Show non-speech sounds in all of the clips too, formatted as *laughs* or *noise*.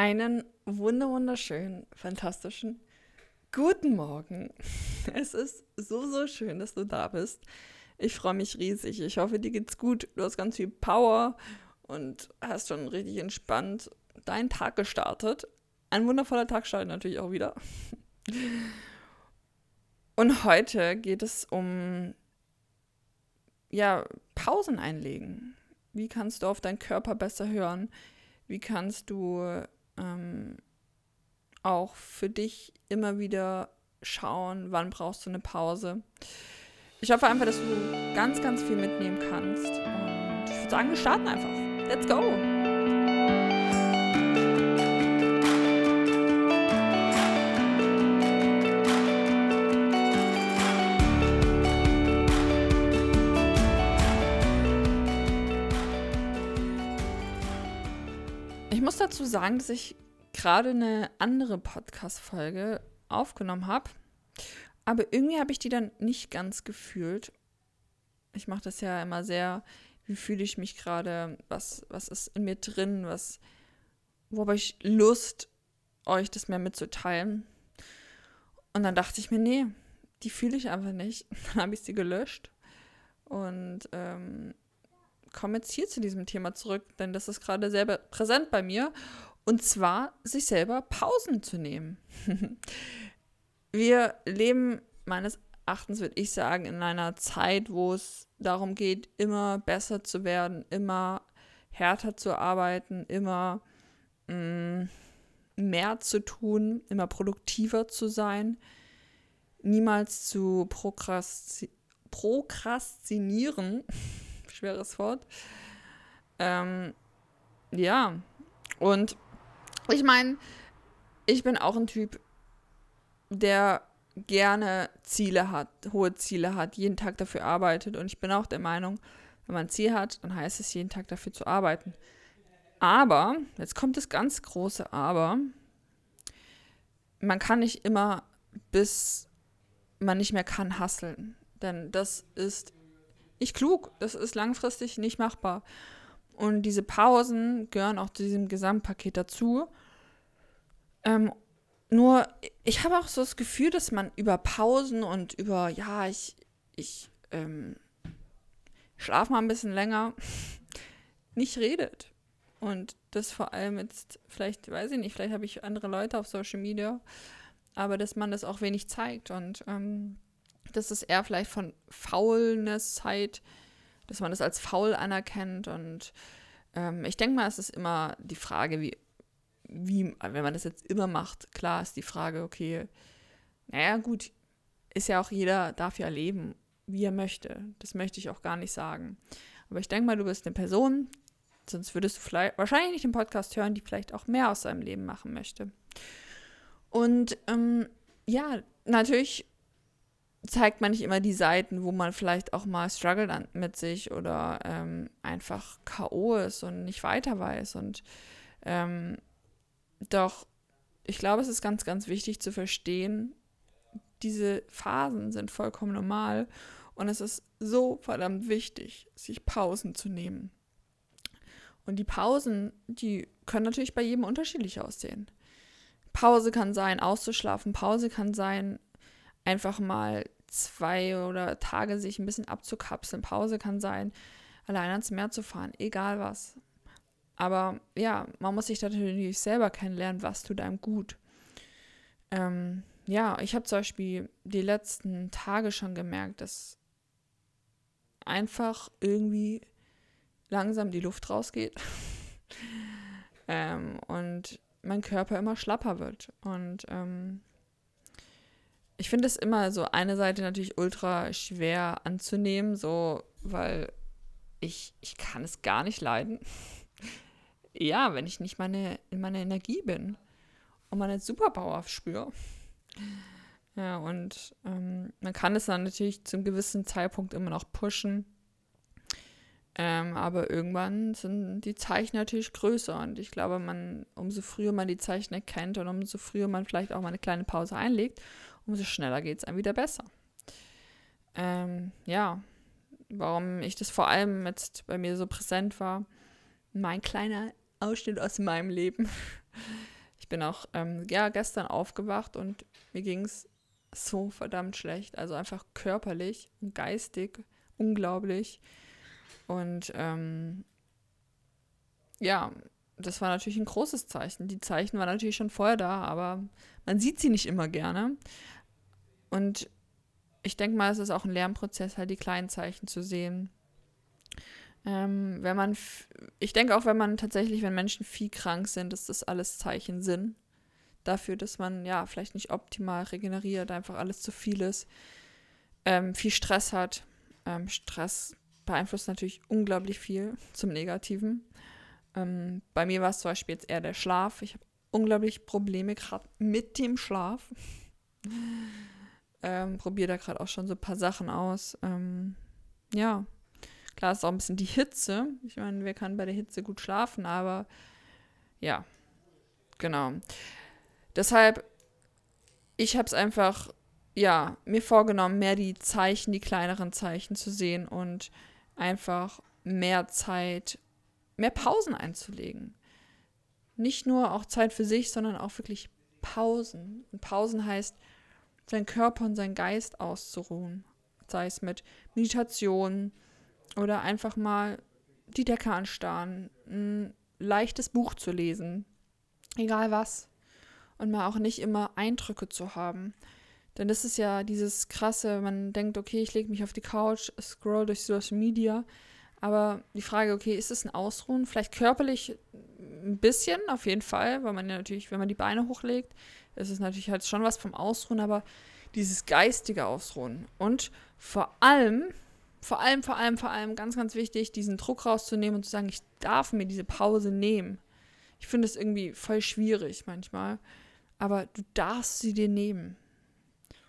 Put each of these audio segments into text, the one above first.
Einen wunderschönen, fantastischen guten Morgen. *laughs* Es ist so, so schön, dass du da bist. Ich freue mich riesig. Ich hoffe, dir geht's gut. Du hast ganz viel Power und hast schon richtig entspannt deinen Tag gestartet. Ein wundervoller Tag startet natürlich auch wieder. *laughs* Und heute geht es um ja, Pausen einlegen. Wie kannst du auf deinen Körper besser hören? Wie kannst du ähm, auch für dich immer wieder schauen, wann brauchst du eine Pause. Ich hoffe einfach, dass du ganz, ganz viel mitnehmen kannst. Und ich würde sagen, wir starten einfach. Let's go! Sagen, dass ich gerade eine andere Podcast-Folge aufgenommen habe. Aber irgendwie habe ich die dann nicht ganz gefühlt. Ich mache das ja immer sehr, wie fühle ich mich gerade, was, was ist in mir drin, was, wo habe ich Lust, euch das mehr mitzuteilen. Und dann dachte ich mir, nee, die fühle ich einfach nicht. *laughs* Dann habe ich sie gelöscht und ähm, komme jetzt hier zu diesem Thema zurück, denn das ist gerade sehr präsent bei mir. Und zwar sich selber Pausen zu nehmen. *laughs* Wir leben meines Erachtens, würde ich sagen, in einer Zeit, wo es darum geht, immer besser zu werden, immer härter zu arbeiten, immer mh, mm, mehr zu tun, immer produktiver zu sein, niemals zu prokrasti prokrastinieren. *laughs* Schweres Wort. Ähm, ja, und ich meine, ich bin auch ein Typ, der gerne Ziele hat, hohe Ziele hat, jeden Tag dafür arbeitet. Und ich bin auch der Meinung, wenn man ein Ziel hat, dann heißt es, jeden Tag dafür zu arbeiten. Aber, jetzt kommt das ganz große Aber, man kann nicht immer, bis man nicht mehr kann, hasseln. Denn das ist nicht klug, das ist langfristig nicht machbar. Und diese Pausen gehören auch zu diesem Gesamtpaket dazu. Ähm, nur, ich habe auch so das Gefühl, dass man über Pausen und über, ja, ich, ich ähm, schlafe mal ein bisschen länger, *laughs* nicht redet. Und das vor allem jetzt, vielleicht, weiß ich nicht, vielleicht habe ich andere Leute auf Social Media, aber dass man das auch wenig zeigt. Und ähm, dass es eher vielleicht von Faulness Zeit dass man das als faul anerkennt. Und ähm, ich denke mal, es ist immer die Frage, wie, wie, wenn man das jetzt immer macht, klar ist die Frage, okay, naja, gut, ist ja auch jeder, darf ja leben, wie er möchte. Das möchte ich auch gar nicht sagen. Aber ich denke mal, du bist eine Person, sonst würdest du vielleicht wahrscheinlich nicht den Podcast hören, die vielleicht auch mehr aus seinem Leben machen möchte. Und ähm, ja, natürlich zeigt man nicht immer die Seiten, wo man vielleicht auch mal struggelt mit sich oder ähm, einfach K.O. ist und nicht weiter weiß. Und ähm, doch, ich glaube, es ist ganz, ganz wichtig zu verstehen, diese Phasen sind vollkommen normal und es ist so verdammt wichtig, sich Pausen zu nehmen. Und die Pausen, die können natürlich bei jedem unterschiedlich aussehen. Pause kann sein, auszuschlafen. Pause kann sein, einfach mal zwei oder Tage sich ein bisschen abzukapseln. Pause kann sein, allein ans Meer zu fahren, egal was. Aber ja, man muss sich natürlich selber kennenlernen, was tut einem gut. Ähm, ja, ich habe zum Beispiel die letzten Tage schon gemerkt, dass einfach irgendwie langsam die Luft rausgeht *laughs* ähm, und mein Körper immer schlapper wird. Und ähm, ich finde es immer so eine Seite natürlich ultra schwer anzunehmen, so, weil ich, ich kann es gar nicht leiden. *laughs* ja, wenn ich nicht meine, in meiner Energie bin und meine Superpower spüre. Ja, und ähm, man kann es dann natürlich zum gewissen Zeitpunkt immer noch pushen. Ähm, aber irgendwann sind die Zeichen natürlich größer und ich glaube, man, umso früher man die Zeichen erkennt und umso früher man vielleicht auch mal eine kleine Pause einlegt umso schneller geht es einem wieder besser. Ähm, ja, warum ich das vor allem jetzt bei mir so präsent war, mein kleiner Ausschnitt aus meinem Leben. *laughs* bin auch ähm, ja, gestern aufgewacht und mir ging es so verdammt schlecht. Also einfach körperlich und geistig unglaublich. Und ähm, ja, das war natürlich ein großes Zeichen. Die Zeichen waren natürlich schon vorher da, aber man sieht sie nicht immer gerne. Und ich denke mal, es ist auch ein Lernprozess, halt die kleinen Zeichen zu sehen. Ähm, wenn man, ich denke auch, wenn man tatsächlich, wenn Menschen viel krank sind, dass das alles Zeichen sind dafür, dass man ja vielleicht nicht optimal regeneriert, einfach alles zu viel ist, ähm, viel Stress hat. Ähm, Stress beeinflusst natürlich unglaublich viel zum Negativen. Ähm, bei mir war es zum Beispiel jetzt eher der Schlaf. Ich habe unglaublich Probleme gerade mit dem Schlaf. ähm, Probiere da gerade auch schon so ein paar Sachen aus. Ähm, ja, klar ist auch ein bisschen die Hitze. Ich meine, wer kann bei der Hitze gut schlafen, aber ja, genau. Deshalb, ich habe es einfach, ja, mir vorgenommen, mehr die Zeichen, die kleineren Zeichen zu sehen und einfach mehr Zeit, mehr Pausen einzulegen. Nicht nur auch Zeit für sich, sondern auch wirklich Pausen. Und Pausen heißt, seinen Körper und seinen Geist auszuruhen. Sei es mit Meditation oder einfach mal die Decke anstarren, ein leichtes Buch zu lesen. Egal was und mal auch nicht immer Eindrücke zu haben. Denn das ist ja dieses krasse, man denkt, okay, ich lege mich auf die Couch, scroll durch Social Media, aber die Frage, okay, ist es ein Ausruhen? Vielleicht körperlich ein bisschen, auf jeden Fall, weil man ja natürlich, wenn man die Beine hochlegt, ist es natürlich halt schon was vom Ausruhen, aber dieses geistige Ausruhen und vor allem, vor allem, vor allem, vor allem ganz, ganz wichtig, diesen Druck rauszunehmen und zu sagen, ich darf mir diese Pause nehmen. Ich finde es irgendwie voll schwierig manchmal aber du darfst sie dir nehmen.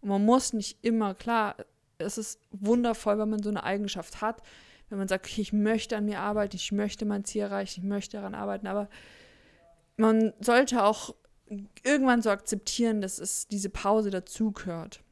Und man muss nicht immer, klar, es ist wundervoll, wenn man so eine Eigenschaft hat, wenn man sagt, okay, ich möchte an mir arbeiten, ich möchte mein Ziel erreichen, ich möchte daran arbeiten, aber man sollte auch irgendwann so akzeptieren, dass es diese Pause dazugehört.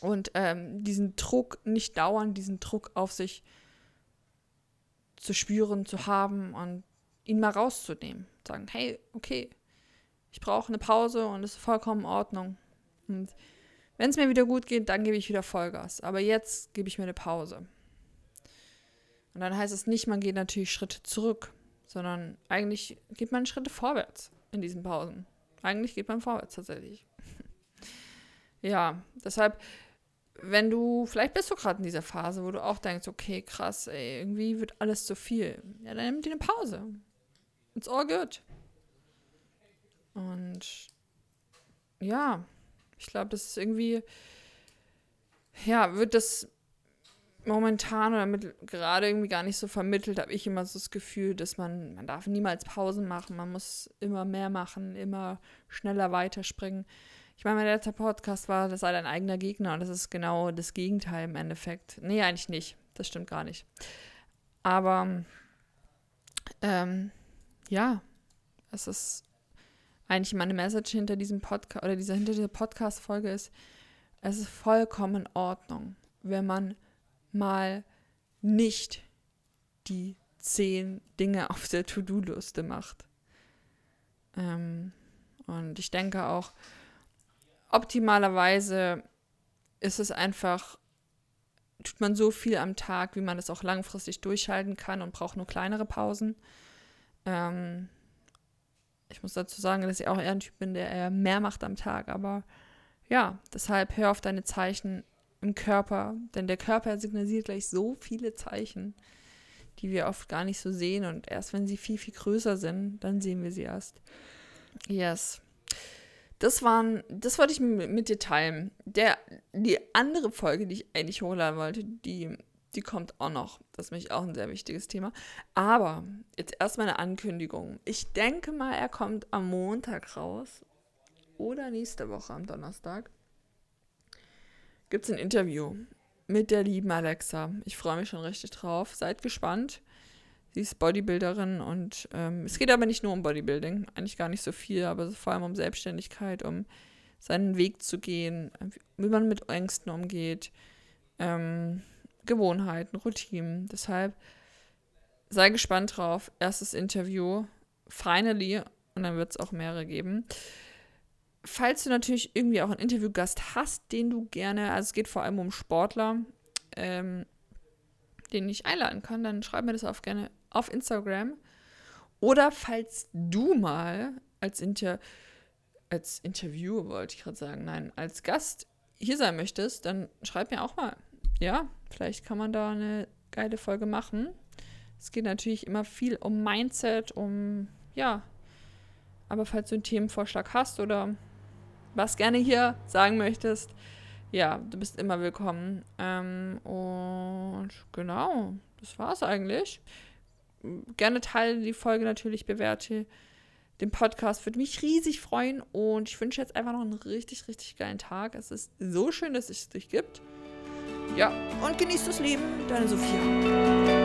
Und ähm, diesen Druck nicht dauern, diesen Druck auf sich zu spüren, zu haben und ihn mal rauszunehmen. Sagen, hey, okay, ich brauche eine Pause und es ist vollkommen in Ordnung. Und wenn es mir wieder gut geht, dann gebe ich wieder Vollgas. Aber jetzt gebe ich mir eine Pause. Und dann heißt es nicht, man geht natürlich Schritte zurück, sondern eigentlich geht man Schritte vorwärts in diesen Pausen. Eigentlich geht man vorwärts tatsächlich. *laughs* ja, deshalb, wenn du, vielleicht bist du gerade in dieser Phase, wo du auch denkst, okay, krass, ey, irgendwie wird alles zu viel. Ja, dann nimm dir eine Pause. It's all good. Und ja, ich glaube, das ist irgendwie, ja, wird das momentan oder mit, gerade irgendwie gar nicht so vermittelt, habe ich immer so das Gefühl, dass man, man darf niemals Pausen machen, man muss immer mehr machen, immer schneller weiterspringen. Ich meine, mein letzter Podcast war, das sei dein eigener Gegner und das ist genau das Gegenteil im Endeffekt. Nee, eigentlich nicht. Das stimmt gar nicht. Aber ähm, ja, es ist eigentlich meine Message hinter diesem Podcast oder dieser hinter dieser Podcast-Folge ist, es ist vollkommen in Ordnung, wenn man mal nicht die zehn Dinge *laughs* auf der To-Do-Liste macht. Ähm, und ich denke auch, optimalerweise ist es einfach, tut man so viel am Tag, wie man es auch langfristig durchhalten kann und braucht nur kleinere Pausen. Ähm, ich muss dazu sagen, dass ich auch eher ein Typ bin, der eher mehr macht am Tag. Aber ja, deshalb hör auf deine Zeichen im Körper, denn der Körper signalisiert gleich so viele Zeichen, die wir oft gar nicht so sehen. Und erst wenn sie viel, viel größer sind, dann sehen wir sie erst. Yes. Das waren, das wollte ich mit dir teilen. Der, die andere Folge, die ich eigentlich hochladen wollte, die die kommt auch noch. Das ist nämlich auch ein sehr wichtiges Thema. Aber jetzt erstmal eine Ankündigung. Ich denke mal, er kommt am Montag raus. Oder nächste Woche am Donnerstag. Gibt es ein Interview mit der lieben Alexa. Ich freue mich schon richtig drauf. Seid gespannt. Sie ist Bodybuilderin und ähm, es geht aber nicht nur um Bodybuilding, eigentlich gar nicht so viel, aber vor allem um Selbstständigkeit, um seinen Weg zu gehen, wie man mit Ängsten umgeht, ähm, Gewohnheiten, Routinen. Deshalb sei gespannt drauf. Erstes Interview. Finally. Und dann wird es auch mehrere geben. Falls du natürlich irgendwie auch einen Interviewgast hast, den du gerne, also es geht vor allem um Sportler, ähm, den ich einladen kann, dann schreib mir das auch gerne auf Instagram. Oder falls du mal als, Inter als Interviewer, wollte ich gerade sagen, nein, als Gast hier sein möchtest, dann schreib mir auch mal. Ja, vielleicht kann man da eine geile Folge machen. Es geht natürlich immer viel um Mindset, um, ja, aber falls du einen Themenvorschlag hast oder was gerne hier sagen möchtest, ja, du bist immer willkommen. Ähm, und genau, das war's eigentlich. Gerne teile die Folge natürlich, bewerte den Podcast. Würde mich riesig freuen und ich wünsche jetzt einfach noch einen richtig, richtig geilen Tag. Es ist so schön, dass es dich gibt. Ja, und genießt das Leben, deine Sophia.